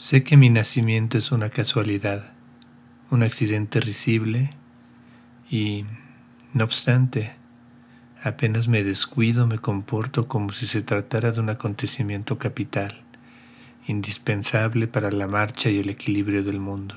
Sé que mi nacimiento es una casualidad, un accidente risible y, no obstante, apenas me descuido me comporto como si se tratara de un acontecimiento capital, indispensable para la marcha y el equilibrio del mundo.